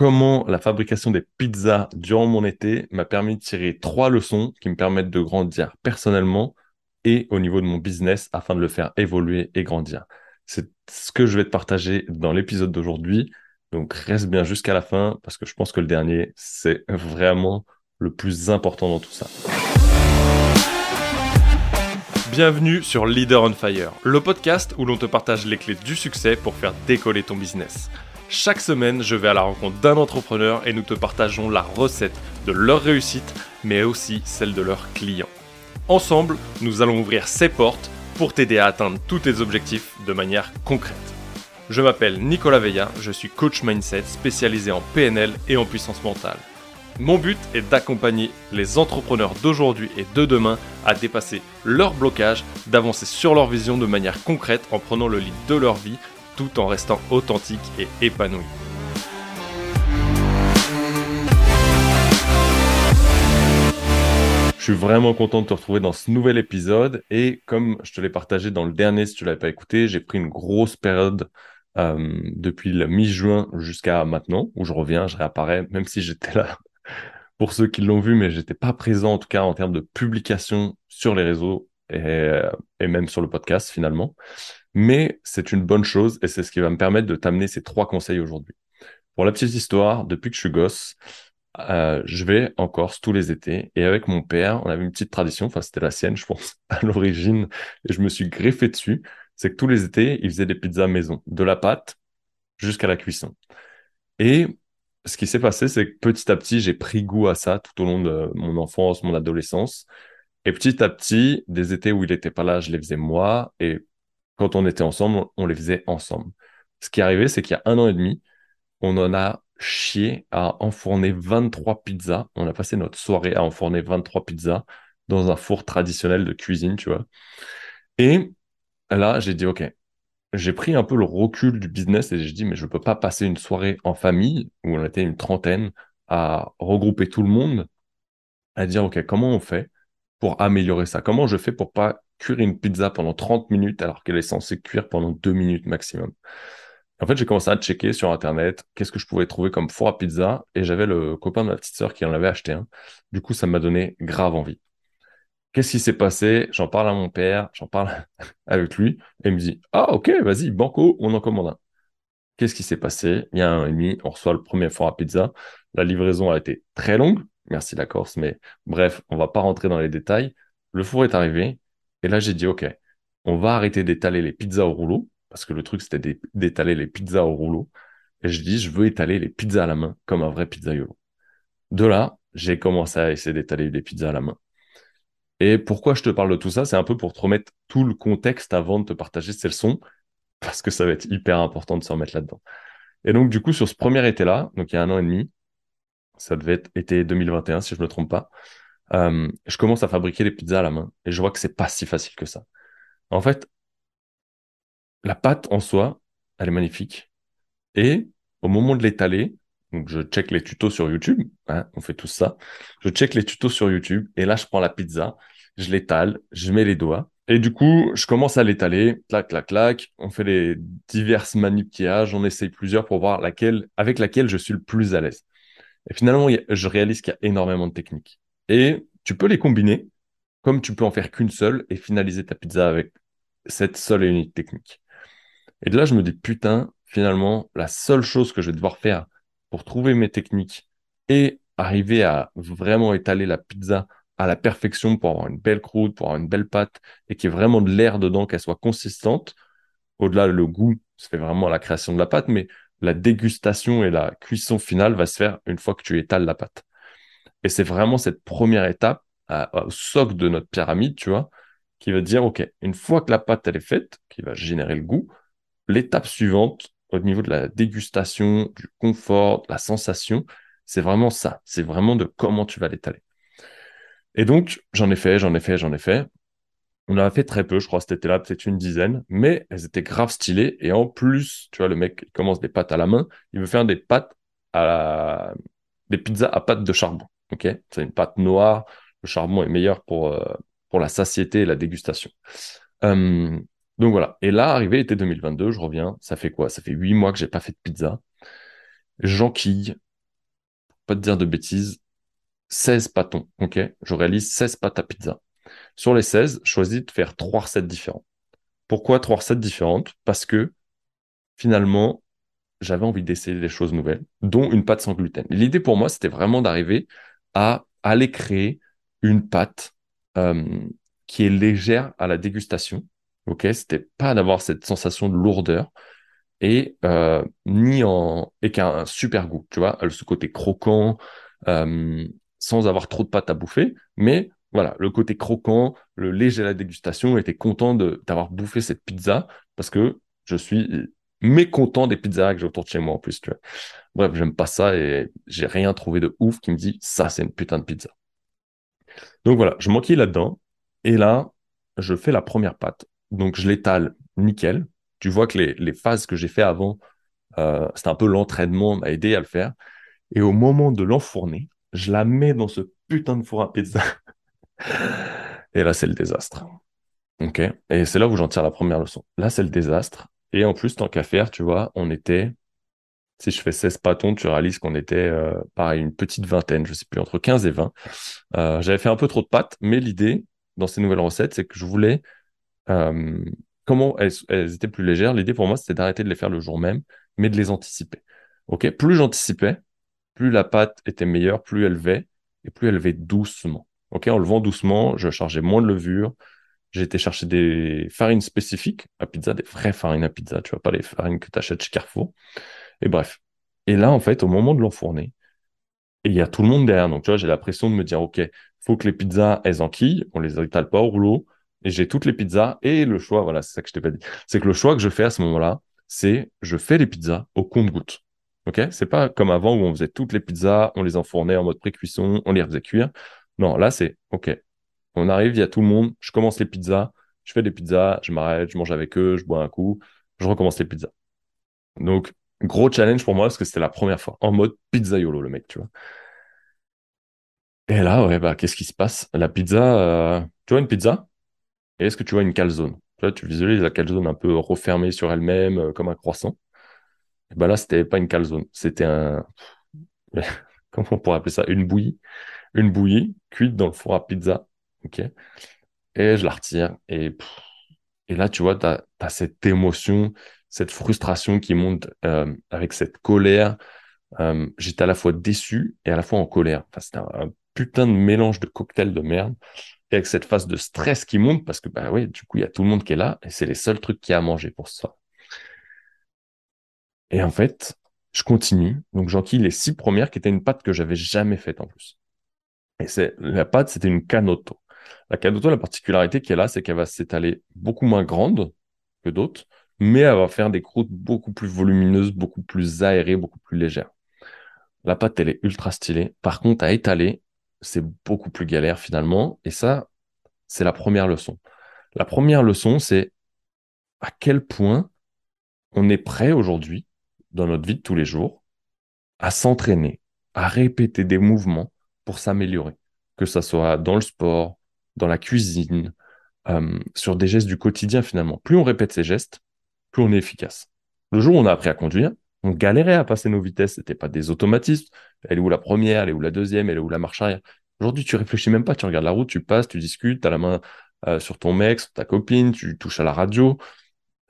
comment la fabrication des pizzas durant mon été m'a permis de tirer trois leçons qui me permettent de grandir personnellement et au niveau de mon business afin de le faire évoluer et grandir. C'est ce que je vais te partager dans l'épisode d'aujourd'hui. Donc reste bien jusqu'à la fin parce que je pense que le dernier, c'est vraiment le plus important dans tout ça. Bienvenue sur Leader on Fire, le podcast où l'on te partage les clés du succès pour faire décoller ton business. Chaque semaine, je vais à la rencontre d'un entrepreneur et nous te partageons la recette de leur réussite, mais aussi celle de leurs clients. Ensemble, nous allons ouvrir ces portes pour t'aider à atteindre tous tes objectifs de manière concrète. Je m'appelle Nicolas Veilla, je suis coach mindset spécialisé en PNL et en puissance mentale. Mon but est d'accompagner les entrepreneurs d'aujourd'hui et de demain à dépasser leurs blocages, d'avancer sur leur vision de manière concrète en prenant le lead de leur vie tout en restant authentique et épanoui. Je suis vraiment content de te retrouver dans ce nouvel épisode et comme je te l'ai partagé dans le dernier, si tu l'avais pas écouté, j'ai pris une grosse période euh, depuis le mi-juin jusqu'à maintenant où je reviens, je réapparais, même si j'étais là pour ceux qui l'ont vu, mais j'étais pas présent en tout cas en termes de publication sur les réseaux et, et même sur le podcast finalement mais c'est une bonne chose et c'est ce qui va me permettre de t'amener ces trois conseils aujourd'hui. Pour la petite histoire, depuis que je suis gosse, euh, je vais en Corse tous les étés et avec mon père, on avait une petite tradition, enfin c'était la sienne, je pense, à l'origine, et je me suis greffé dessus. C'est que tous les étés, il faisait des pizzas maison, de la pâte jusqu'à la cuisson. Et ce qui s'est passé, c'est que petit à petit, j'ai pris goût à ça tout au long de mon enfance, mon adolescence. Et petit à petit, des étés où il n'était pas là, je les faisais moi. Et quand on était ensemble, on les faisait ensemble. Ce qui est arrivé, c'est qu'il y a un an et demi, on en a chié à enfourner 23 pizzas. On a passé notre soirée à enfourner 23 pizzas dans un four traditionnel de cuisine, tu vois. Et là, j'ai dit, OK, j'ai pris un peu le recul du business et j'ai dit, mais je ne peux pas passer une soirée en famille où on était une trentaine à regrouper tout le monde, à dire, OK, comment on fait pour améliorer ça? Comment je fais pour pas cuire une pizza pendant 30 minutes alors qu'elle est censée cuire pendant 2 minutes maximum. En fait, j'ai commencé à checker sur Internet qu'est-ce que je pouvais trouver comme four à pizza et j'avais le copain de ma petite sœur qui en avait acheté un. Du coup, ça m'a donné grave envie. Qu'est-ce qui s'est passé? J'en parle à mon père, j'en parle avec lui et il me dit Ah, ok, vas-y, banco, on en commande un. Qu'est-ce qui s'est passé? Il y a un an et demi, on reçoit le premier four à pizza. La livraison a été très longue, merci la Corse, mais bref, on va pas rentrer dans les détails. Le four est arrivé, et là, j'ai dit, OK, on va arrêter d'étaler les pizzas au rouleau, parce que le truc, c'était d'étaler les pizzas au rouleau. Et je dis, je veux étaler les pizzas à la main, comme un vrai pizzaiolo. De là, j'ai commencé à essayer d'étaler des pizzas à la main. Et pourquoi je te parle de tout ça? C'est un peu pour te remettre tout le contexte avant de te partager ces leçons, parce que ça va être hyper important de se remettre là-dedans. Et donc, du coup, sur ce premier été-là, donc il y a un an et demi, ça devait être été 2021, si je ne me trompe pas, euh, je commence à fabriquer les pizzas à la main et je vois que c'est pas si facile que ça. En fait, la pâte en soi, elle est magnifique. Et au moment de l'étaler, donc je check les tutos sur YouTube, hein, on fait tout ça. Je check les tutos sur YouTube et là je prends la pizza, je l'étale, je mets les doigts et du coup je commence à l'étaler, clac clac clac. On fait les diverses manipulations, on essaye plusieurs pour voir laquelle avec laquelle je suis le plus à l'aise. Et finalement, je réalise qu'il y a énormément de techniques. Et tu peux les combiner, comme tu peux en faire qu'une seule et finaliser ta pizza avec cette seule et unique technique. Et de là, je me dis, putain, finalement, la seule chose que je vais devoir faire pour trouver mes techniques et arriver à vraiment étaler la pizza à la perfection pour avoir une belle croûte, pour avoir une belle pâte et qu'il y ait vraiment de l'air dedans, qu'elle soit consistante. Au-delà, le goût fait vraiment la création de la pâte, mais la dégustation et la cuisson finale va se faire une fois que tu étales la pâte. Et c'est vraiment cette première étape au socle de notre pyramide, tu vois, qui va dire, OK, une fois que la pâte, elle est faite, qui va générer le goût, l'étape suivante, au niveau de la dégustation, du confort, de la sensation, c'est vraiment ça. C'est vraiment de comment tu vas l'étaler. Et donc, j'en ai fait, j'en ai fait, j'en ai fait. On en a fait très peu, je crois, cet été-là, peut-être une dizaine, mais elles étaient grave stylées. Et en plus, tu vois, le mec, il commence des pâtes à la main, il veut faire des pâtes à la... des pizzas à pâte de charbon. Ok, c'est une pâte noire. Le charbon est meilleur pour, euh, pour la satiété et la dégustation. Euh, donc voilà. Et là, arrivé l'été 2022, je reviens. Ça fait quoi? Ça fait huit mois que j'ai pas fait de pizza. J'enquille pas te dire de bêtises, 16 pâtons, ok? Je réalise 16 pâtes à pizza. Sur les 16, je choisis de faire trois recettes différentes. Pourquoi trois recettes différentes? Parce que finalement, j'avais envie d'essayer des choses nouvelles, dont une pâte sans gluten. L'idée pour moi, c'était vraiment d'arriver à aller créer une pâte euh, qui est légère à la dégustation. Ok, c'était pas d'avoir cette sensation de lourdeur et euh, ni en et qu'un super goût. Tu vois, ce côté croquant, euh, sans avoir trop de pâte à bouffer, mais voilà, le côté croquant, le léger à la dégustation, était content d'avoir bouffé cette pizza parce que je suis mécontent des pizzas que j'ai autour de chez moi en plus, tu vois. Bref, j'aime pas ça et j'ai rien trouvé de ouf qui me dit ça, c'est une putain de pizza. Donc voilà, je m'enquille là-dedans et là, je fais la première pâte. Donc je l'étale nickel. Tu vois que les, phases que j'ai fait avant, euh, c'était un peu l'entraînement, m'a aidé à le faire. Et au moment de l'enfourner, je la mets dans ce putain de four à pizza. et là, c'est le désastre. Ok? Et c'est là où j'en tire la première leçon. Là, c'est le désastre. Et en plus, tant qu'à faire, tu vois, on était, si je fais 16 pâtons, tu réalises qu'on était, euh, pareil, une petite vingtaine, je sais plus, entre 15 et 20. Euh, j'avais fait un peu trop de pâtes, mais l'idée dans ces nouvelles recettes, c'est que je voulais, euh, comment elles, elles, étaient plus légères. L'idée pour moi, c'était d'arrêter de les faire le jour même, mais de les anticiper. Ok? Plus j'anticipais, plus la pâte était meilleure, plus elle levait, et plus elle levait doucement. Ok? En levant doucement, je chargeais moins de levure, j'ai été chercher des farines spécifiques à pizza, des vraies farines à pizza, tu vois, pas les farines que tu achètes chez Carrefour. Et bref. Et là, en fait, au moment de l'enfourner, il y a tout le monde derrière. Donc, tu vois, j'ai la pression de me dire, OK, faut que les pizzas, elles enquillent, on les étale pas au rouleau. Et j'ai toutes les pizzas et le choix, voilà, c'est ça que je t'ai pas dit. C'est que le choix que je fais à ce moment-là, c'est je fais les pizzas au compte-goutte. OK? C'est pas comme avant où on faisait toutes les pizzas, on les enfournait en mode pré-cuisson, on les faisait cuire. Non, là, c'est OK. On arrive, il y a tout le monde, je commence les pizzas, je fais des pizzas, je m'arrête, je mange avec eux, je bois un coup, je recommence les pizzas. Donc, gros challenge pour moi parce que c'était la première fois en mode pizza yolo, le mec, tu vois. Et là, ouais, bah, qu'est-ce qui se passe? La pizza, euh, tu vois une pizza? Et est-ce que tu vois une calzone? Tu vois, tu visualises la calzone un peu refermée sur elle-même, euh, comme un croissant. Et bah là, c'était pas une calzone, c'était un, comment on pourrait appeler ça? Une bouillie. Une bouillie cuite dans le four à pizza Ok. Et je la retire. Et, et là, tu vois, tu as, cette émotion, cette frustration qui monte euh, avec cette colère. Euh, j'étais à la fois déçu et à la fois en colère. C'était un, putain de mélange de cocktail de merde. Et avec cette phase de stress qui monte parce que, bah oui, du coup, il y a tout le monde qui est là et c'est les seuls trucs qui a à manger pour ça. Et en fait, je continue. Donc, j'enquille les six premières qui étaient une pâte que j'avais jamais faite en plus. Et la pâte, c'était une canoto. La Cadoto, la particularité est là, c'est qu'elle va s'étaler beaucoup moins grande que d'autres, mais elle va faire des croûtes beaucoup plus volumineuses, beaucoup plus aérées, beaucoup plus légères. La pâte, elle est ultra stylée. Par contre, à étaler, c'est beaucoup plus galère finalement. Et ça, c'est la première leçon. La première leçon, c'est à quel point on est prêt aujourd'hui, dans notre vie de tous les jours, à s'entraîner, à répéter des mouvements pour s'améliorer. Que ça soit dans le sport, dans la cuisine, euh, sur des gestes du quotidien finalement. Plus on répète ces gestes, plus on est efficace. Le jour où on a appris à conduire, on galérait à passer nos vitesses, c'était pas des automatismes. Elle est où la première, elle est où la deuxième, elle est où la marche arrière? Aujourd'hui, tu réfléchis même pas, tu regardes la route, tu passes, tu discutes, tu as la main euh, sur ton mec, sur ta copine, tu touches à la radio.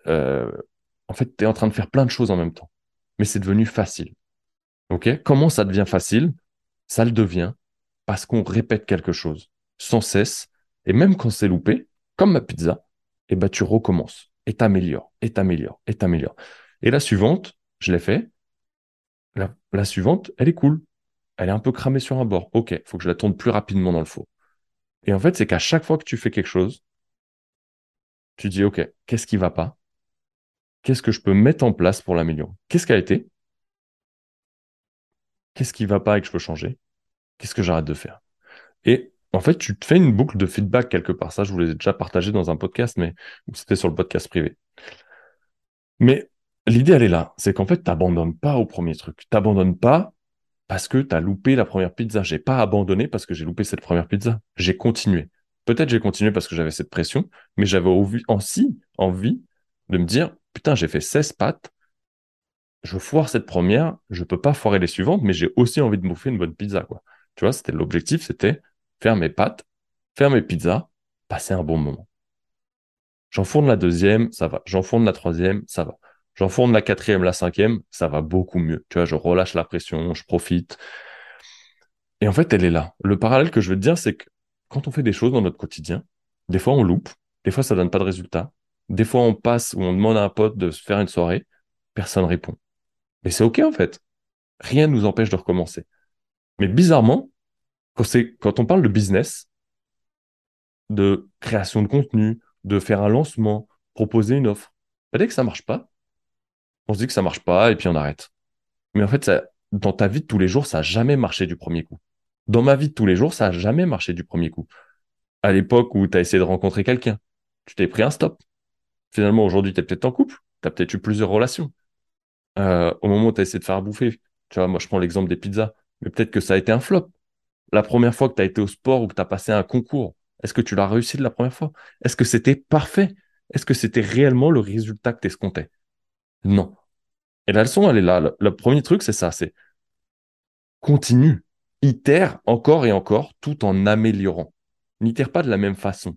Euh, en fait, tu es en train de faire plein de choses en même temps. Mais c'est devenu facile. Comment ça devient facile? Ça le devient parce qu'on répète quelque chose sans cesse et même quand c'est loupé, comme ma pizza, et eh ben, tu recommences et t'améliores, et t'améliores, et t'améliores. Et la suivante, je l'ai fait. La, suivante, elle est cool. Elle est un peu cramée sur un bord. Ok, il faut que je la tourne plus rapidement dans le four. Et en fait, c'est qu'à chaque fois que tu fais quelque chose, tu dis, OK, qu'est-ce qui va pas? Qu'est-ce que je peux mettre en place pour l'améliorer? Qu'est-ce qui a été? Qu'est-ce qui va pas et que je peux changer? Qu'est-ce que j'arrête de faire? Et en fait, tu te fais une boucle de feedback quelque part. Ça, je vous l'ai déjà partagé dans un podcast, mais c'était sur le podcast privé. Mais l'idée, elle est là. C'est qu'en fait, tu n'abandonnes pas au premier truc. Tu n'abandonnes pas parce que tu as loupé la première pizza. J'ai pas abandonné parce que j'ai loupé cette première pizza. J'ai continué. Peut-être j'ai continué parce que j'avais cette pression, mais j'avais aussi envie de me dire, putain, j'ai fait 16 pâtes. je foire cette première, je peux pas foirer les suivantes, mais j'ai aussi envie de bouffer une bonne pizza. Tu vois, c'était l'objectif, c'était faire mes pâtes, faire mes pizzas, passer un bon moment. J'enfourne la deuxième, ça va. J'enfourne la troisième, ça va. J'enfourne la quatrième, la cinquième, ça va beaucoup mieux. Tu vois, je relâche la pression, je profite. Et en fait, elle est là. Le parallèle que je veux te dire, c'est que quand on fait des choses dans notre quotidien, des fois on loupe, des fois ça donne pas de résultat, des fois on passe ou on demande à un pote de se faire une soirée, personne répond. Mais c'est OK en fait. Rien ne nous empêche de recommencer. Mais bizarrement, quand, on parle de business, de création de contenu, de faire un lancement, proposer une offre, dès que ça marche pas, on se dit que ça marche pas et puis on arrête. Mais en fait, dans ta vie de tous les jours, ça n'a jamais marché du premier coup. Dans ma vie de tous les jours, ça n'a jamais marché du premier coup. À l'époque où tu as essayé de rencontrer quelqu'un, tu t'es pris un stop. Finalement, aujourd'hui, tu es peut-être en couple, tu as peut-être eu plusieurs relations. Euh, au moment où tu as essayé de faire bouffer, tu vois, moi je prends l'exemple des pizzas, mais peut-être que ça a été un flop. La première fois que tu as été au sport ou que tu as passé un concours, est-ce que tu l'as réussi de la première fois? Est-ce que c'était parfait? Est-ce que c'était réellement le résultat que tu escomptais Non. Et la leçon, elle est là. Le, premier truc, c'est ça, c'est continue, itère encore et encore tout en améliorant. N'itère pas de la même façon.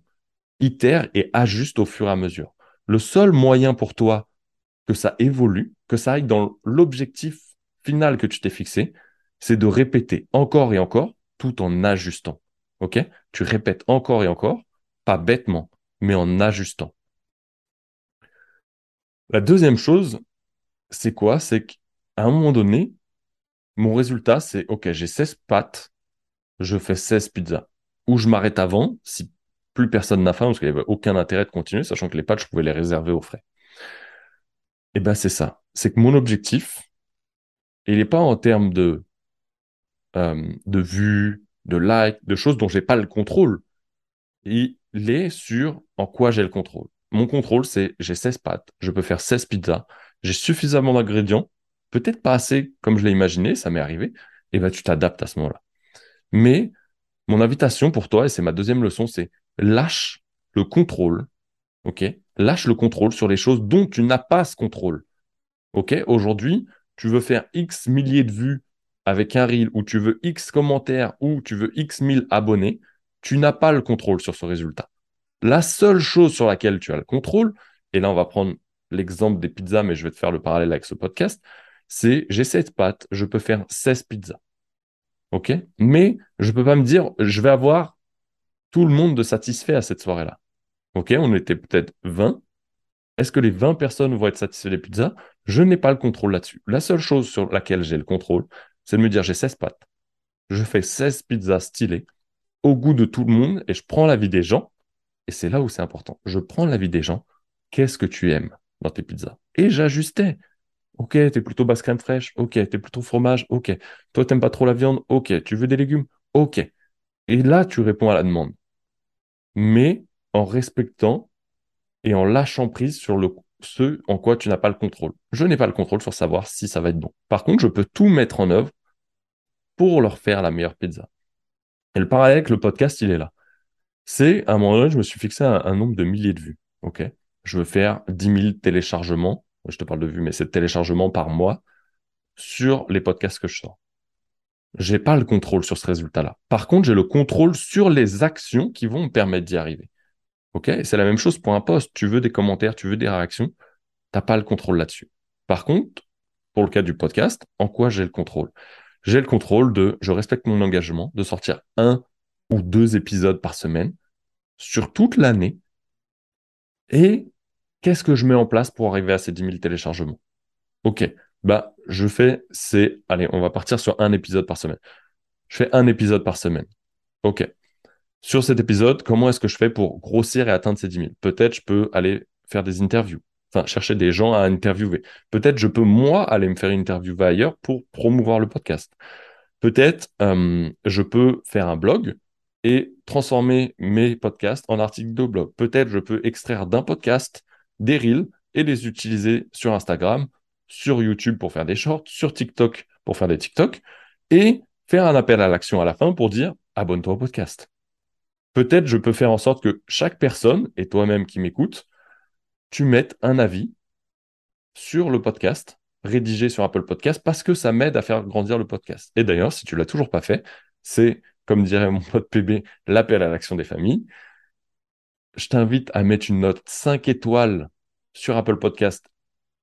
Itère et ajuste au fur et à mesure. Le seul moyen pour toi que ça évolue, que ça aille dans l'objectif final que tu t'es fixé, c'est de répéter encore et encore tout en ajustant. OK? Tu répètes encore et encore, pas bêtement, mais en ajustant. La deuxième chose, c'est quoi? C'est qu'à un moment donné, mon résultat, c'est OK, j'ai 16 pâtes, je fais 16 pizzas. Ou je m'arrête avant, si plus personne n'a faim, parce qu'il n'y avait aucun intérêt de continuer, sachant que les pâtes, je pouvais les réserver aux frais. Et eh bien, c'est ça. C'est que mon objectif, il n'est pas en termes de, euh, de vues, de likes, de choses dont j'ai pas le contrôle. Il est sur en quoi j'ai le contrôle. Mon contrôle, c'est j'ai 16 pâtes, je peux faire 16 pizzas, j'ai suffisamment d'ingrédients, peut-être pas assez comme je l'ai imaginé, ça m'est arrivé, et ben tu t'adaptes à ce moment-là. Mais mon invitation pour toi, et c'est ma deuxième leçon, c'est lâche le contrôle, ok? Lâche le contrôle sur les choses dont tu n'as pas ce contrôle. Ok? Aujourd'hui, tu veux faire X milliers de vues avec un reel, ou tu veux X commentaires, ou tu veux X mille abonnés, tu n'as pas le contrôle sur ce résultat. La seule chose sur laquelle tu as le contrôle, et là on va prendre l'exemple des pizzas, mais je vais te faire le parallèle avec ce podcast, c'est j'ai cette pâte, je peux faire 16 pizzas. OK? Mais je ne peux pas me dire, je vais avoir tout le monde de satisfait à cette soirée-là. OK? On était peut-être 20. Est-ce que les 20 personnes vont être satisfaites des pizzas? Je n'ai pas le contrôle là-dessus. La seule chose sur laquelle j'ai le contrôle, c'est de me dire j'ai 16 pâtes. Je fais 16 pizzas stylées au goût de tout le monde et je prends l'avis des gens. Et c'est là où c'est important. Je prends l'avis des gens. Qu'est-ce que tu aimes dans tes pizzas? Et j'ajustais. Ok, t'es plutôt basse crème fraîche. Ok, t'es plutôt fromage. Ok. Toi, t'aimes pas trop la viande. Ok. Tu veux des légumes? Ok. Et là, tu réponds à la demande. Mais en respectant et en lâchant prise sur le, ce en quoi tu n'as pas le contrôle. Je n'ai pas le contrôle sur savoir si ça va être bon. Par contre, je peux tout mettre en œuvre pour leur faire la meilleure pizza. Et le parallèle avec le podcast, il est là. C'est, à un moment donné, je me suis fixé un, nombre de milliers de vues. OK? Je veux faire 10 000 téléchargements. Je te parle de vues, mais c'est téléchargements par mois sur les podcasts que je sors. J'ai pas le contrôle sur ce résultat-là. Par contre, j'ai le contrôle sur les actions qui vont me permettre d'y arriver. OK C'est la même chose pour un post. Tu veux des commentaires, tu veux des réactions. Tu n'as pas le contrôle là-dessus. Par contre, pour le cas du podcast, en quoi j'ai le contrôle? J'ai le contrôle de, je respecte mon engagement, de sortir un ou deux épisodes par semaine sur toute l'année. Et qu'est-ce que je mets en place pour arriver à ces 10 000 téléchargements? Ok, bah je fais, c'est, allez, on va partir sur un épisode par semaine. Je fais un épisode par semaine. Ok, sur cet épisode, comment est-ce que je fais pour grossir et atteindre ces 10 000 Peut-être je peux aller faire des interviews, enfin chercher des gens à interviewer. Peut-être je peux moi aller me faire interviewer ailleurs pour promouvoir le podcast. Peut-être euh, je peux faire un blog et transformer mes podcasts en articles de blog. Peut-être je peux extraire d'un podcast des reels et les utiliser sur Instagram, sur YouTube pour faire des shorts, sur TikTok pour faire des TikTok et faire un appel à l'action à la fin pour dire abonne-toi au podcast peut-être je peux faire en sorte que chaque personne, et toi-même qui m'écoute, tu mettes un avis sur le podcast rédiger sur Apple Podcast parce que ça m'aide à faire grandir le podcast. Et d'ailleurs, si tu l'as toujours pas fait, c'est, comme dirait mon pote PB, l'appel à l'action des familles. Je t'invite à mettre une note 5 étoiles sur Apple Podcast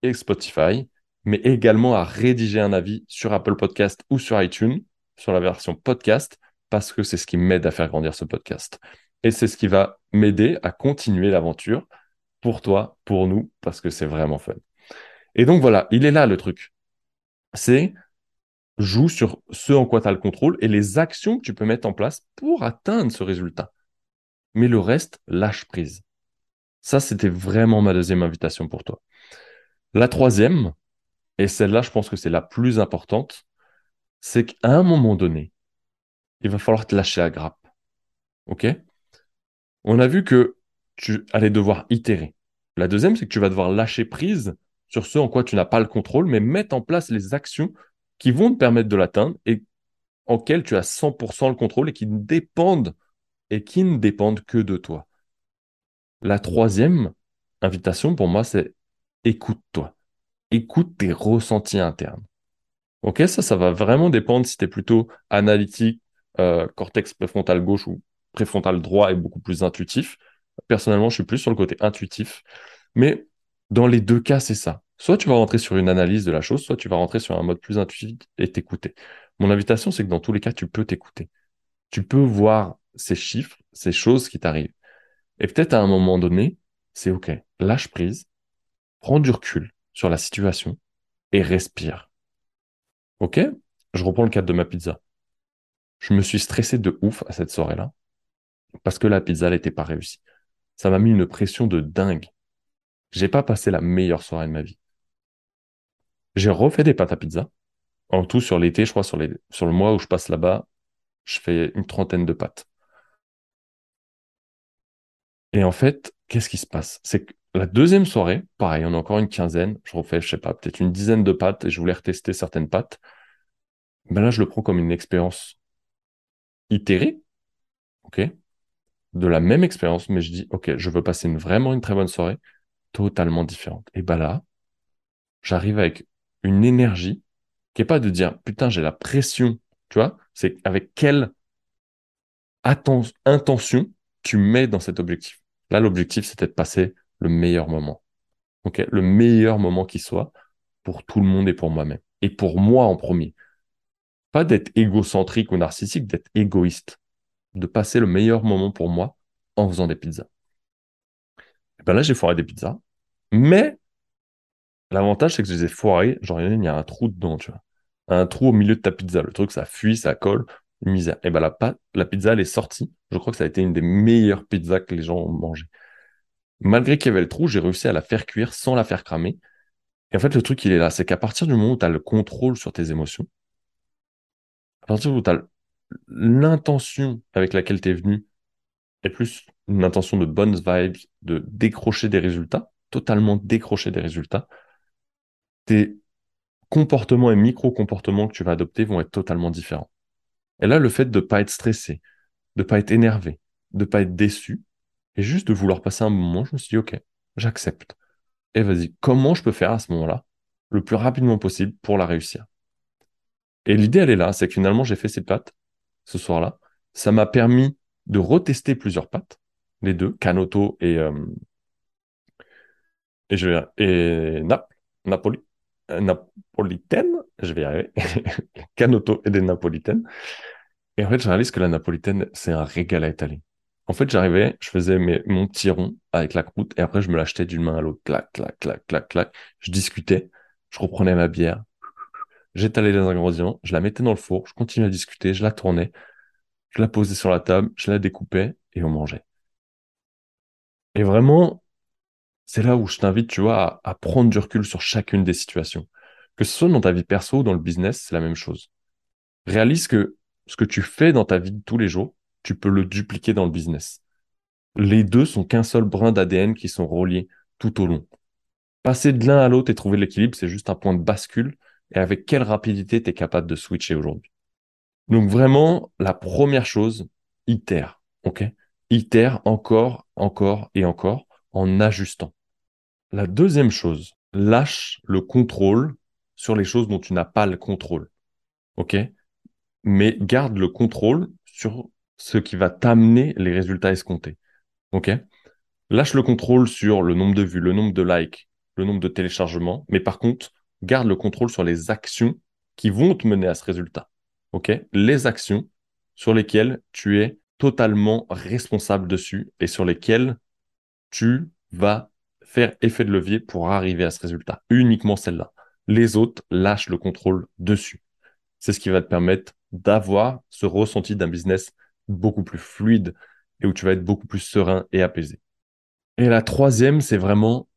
et Spotify, mais également à rédiger un avis sur Apple Podcast ou sur iTunes, sur la version podcast, parce que c'est ce qui m'aide à faire grandir ce podcast. Et c'est ce qui va m'aider à continuer l'aventure pour toi, pour nous, parce que c'est vraiment fun. Et donc voilà, il est là le truc. C'est joue sur ce en quoi tu as le contrôle et les actions que tu peux mettre en place pour atteindre ce résultat. Mais le reste, lâche prise. Ça, c'était vraiment ma deuxième invitation pour toi. La troisième, et celle-là, je pense que c'est la plus importante, c'est qu'à un moment donné, il va falloir te lâcher la grappe. OK? On a vu que tu allais devoir itérer. La deuxième, c'est que tu vas devoir lâcher prise sur ce en quoi tu n'as pas le contrôle, mais mettre en place les actions qui vont te permettre de l'atteindre et en quelles tu as 100% le contrôle et qui dépendent et qui ne dépendent que de toi. La troisième invitation pour moi, c'est écoute-toi. Écoute tes ressentis internes. Ok, ça, ça va vraiment dépendre si tu es plutôt analytique, euh, cortex préfrontal gauche ou préfrontal droit et beaucoup plus intuitif. Personnellement, je suis plus sur le côté intuitif. Mais dans les deux cas, c'est ça. Soit tu vas rentrer sur une analyse de la chose, soit tu vas rentrer sur un mode plus intuitif et t'écouter. Mon invitation, c'est que dans tous les cas, tu peux t'écouter. Tu peux voir ces chiffres, ces choses qui t'arrivent. Et peut-être à un moment donné, c'est OK, lâche prise, prends du recul sur la situation et respire. OK? Je reprends le cadre de ma pizza. Je me suis stressé de ouf à cette soirée-là parce que la pizza n'était pas réussie. Ça m'a mis une pression de dingue. J'ai pas passé la meilleure soirée de ma vie. J'ai refait des pâtes à pizza. En tout, sur l'été, je crois, sur, le mois où je passe là-bas, je fais une trentaine de pâtes. Et en fait, qu'est-ce qui se passe? C'est que la deuxième soirée, pareil, on a encore une quinzaine, je refais, je sais pas, peut-être une dizaine de pâtes et je voulais retester certaines pâtes. Ben là, je le prends comme une expérience itérée, ok, de la même expérience, mais je dis, ok, je veux passer vraiment une très bonne soirée, totalement différente. Et ben là, j'arrive avec une énergie qui est pas de dire, putain, j'ai la pression, tu vois, c'est avec quelle intention tu mets dans cet objectif. Là, l'objectif, c'était de passer le meilleur moment. ok le meilleur moment qui soit pour tout le monde et pour moi-même. Et pour moi en premier. Pas d'être égocentrique ou narcissique, d'être égoïste. De passer le meilleur moment pour moi en faisant des pizzas. Et ben là, j'ai foiré des pizzas. Mais l'avantage, c'est que je les ai foirées. Genre, il y a un trou dedans, tu vois. Un trou au milieu de ta pizza. Le truc, ça fuit, ça colle misère. Et ben la, la pizza, elle est sortie. Je crois que ça a été une des meilleures pizzas que les gens ont mangé. Malgré qu'il y avait le trou, j'ai réussi à la faire cuire sans la faire cramer. Et en fait, le truc, il est là. C'est qu'à partir du moment où tu as le contrôle sur tes émotions, à partir où l'intention avec laquelle tu es venu, et plus une intention de bonnes vibes, de décrocher des résultats, totalement décrocher des résultats, tes comportements et micro-comportements que tu vas adopter vont être totalement différents. Et là, le fait de ne pas être stressé, de ne pas être énervé, de ne pas être déçu, et juste de vouloir passer un moment, je me suis dit, OK, j'accepte. Et vas-y, comment je peux faire à ce moment-là le plus rapidement possible pour la réussir? Et l'idée, elle est là, c'est que finalement, j'ai fait ces pâtes ce soir-là. Ça m'a permis de retester plusieurs pâtes, les deux, Canoto et, euh, et, je et Napoli, euh, napolitaine, je vais y arriver, Canoto et des napolitaines. Et en fait, je réalise que la napolitaine, c'est un régal à étaler. En fait, j'arrivais, je faisais mes, mon petit rond avec la croûte et après, je me l'achetais d'une main à l'autre. Clac, clac, clac, clac, clac. Je discutais, je reprenais ma bière, j'étalais les ingrédients, je la mettais dans le four, je continuais à discuter, je la tournais, je la posais sur la table, je la découpais et on mangeait. Et vraiment, c'est là où je t'invite, tu vois, à, prendre du recul sur chacune des situations. Que ce soit dans ta vie perso ou dans le business, c'est la même chose. Réalise que ce que tu fais dans ta vie de tous les jours, tu peux le dupliquer dans le business. Les deux sont qu'un seul brin d'ADN qui sont reliés tout au long. Passer de l'un à l'autre et trouver l'équilibre, c'est juste un point de bascule. Et avec quelle rapidité tu es capable de switcher aujourd'hui. Donc vraiment, la première chose, itère. OK? Itère encore, encore et encore en ajustant. La deuxième chose, lâche le contrôle sur les choses dont tu n'as pas le contrôle. OK? Mais garde le contrôle sur ce qui va t'amener les résultats escomptés. OK? Lâche le contrôle sur le nombre de vues, le nombre de likes, le nombre de téléchargements, mais par contre, garde le contrôle sur les actions qui vont te mener à ce résultat. OK? Les actions sur lesquelles tu es totalement responsable dessus et sur lesquelles tu vas faire effet de levier pour arriver à ce résultat. Uniquement celle-là. Les autres lâchent le contrôle dessus. C'est ce qui va te permettre d'avoir ce ressenti d'un business beaucoup plus fluide et où tu vas être beaucoup plus serein et apaisé. Et la troisième, c'est vraiment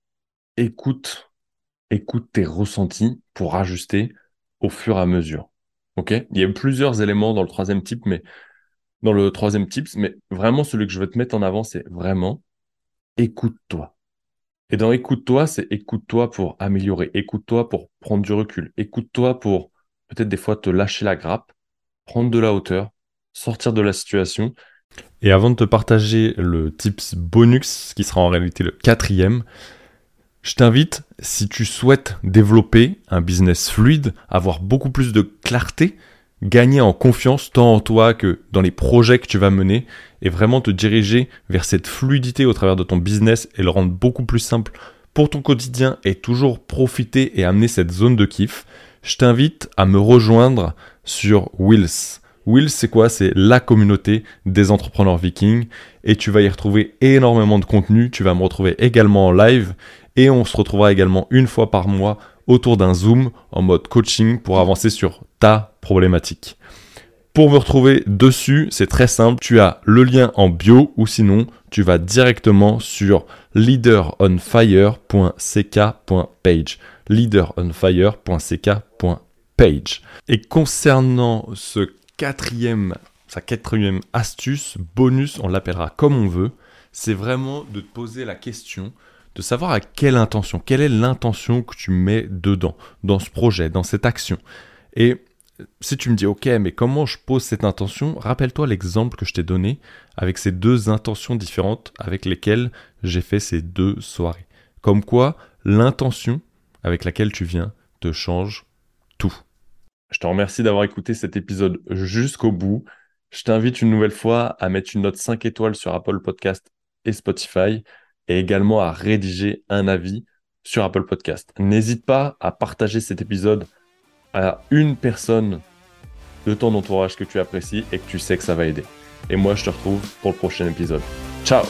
écoute, écoute tes ressentis pour ajuster au fur et à mesure. OK? Il y a plusieurs éléments dans le troisième type, mais dans le troisième type, mais vraiment celui que je veux te mettre en avant, c'est vraiment écoute-toi. Et dans écoute-toi, c'est écoute-toi pour améliorer, écoute-toi pour prendre du recul, écoute-toi pour peut-être des fois te lâcher la grappe, prendre de la hauteur, sortir de la situation. Et avant de te partager le tips bonus, qui sera en réalité le quatrième, je t'invite, si tu souhaites développer un business fluide, avoir beaucoup plus de clarté, gagner en confiance tant en toi que dans les projets que tu vas mener et vraiment te diriger vers cette fluidité au travers de ton business et le rendre beaucoup plus simple pour ton quotidien et toujours profiter et amener cette zone de kiff, je t'invite à me rejoindre sur Wills. Wills, c'est quoi? C'est la communauté des entrepreneurs vikings et tu vas y retrouver énormément de contenu. Tu vas me retrouver également en live et on se retrouvera également une fois par mois autour d'un Zoom en mode coaching pour avancer sur ta problématique. Pour me retrouver dessus, c'est très simple, tu as le lien en bio ou sinon tu vas directement sur leaderonfire.ck.page. leaderonfire.ck.page. Et concernant ce quatrième, sa quatrième astuce, bonus, on l'appellera comme on veut, c'est vraiment de te poser la question de savoir à quelle intention, quelle est l'intention que tu mets dedans, dans ce projet, dans cette action. Et si tu me dis, ok, mais comment je pose cette intention Rappelle-toi l'exemple que je t'ai donné avec ces deux intentions différentes avec lesquelles j'ai fait ces deux soirées. Comme quoi, l'intention avec laquelle tu viens te change tout. Je te remercie d'avoir écouté cet épisode jusqu'au bout. Je t'invite une nouvelle fois à mettre une note 5 étoiles sur Apple Podcast et Spotify et également à rédiger un avis sur Apple Podcast. N'hésite pas à partager cet épisode à une personne de ton entourage que tu apprécies et que tu sais que ça va aider. Et moi, je te retrouve pour le prochain épisode. Ciao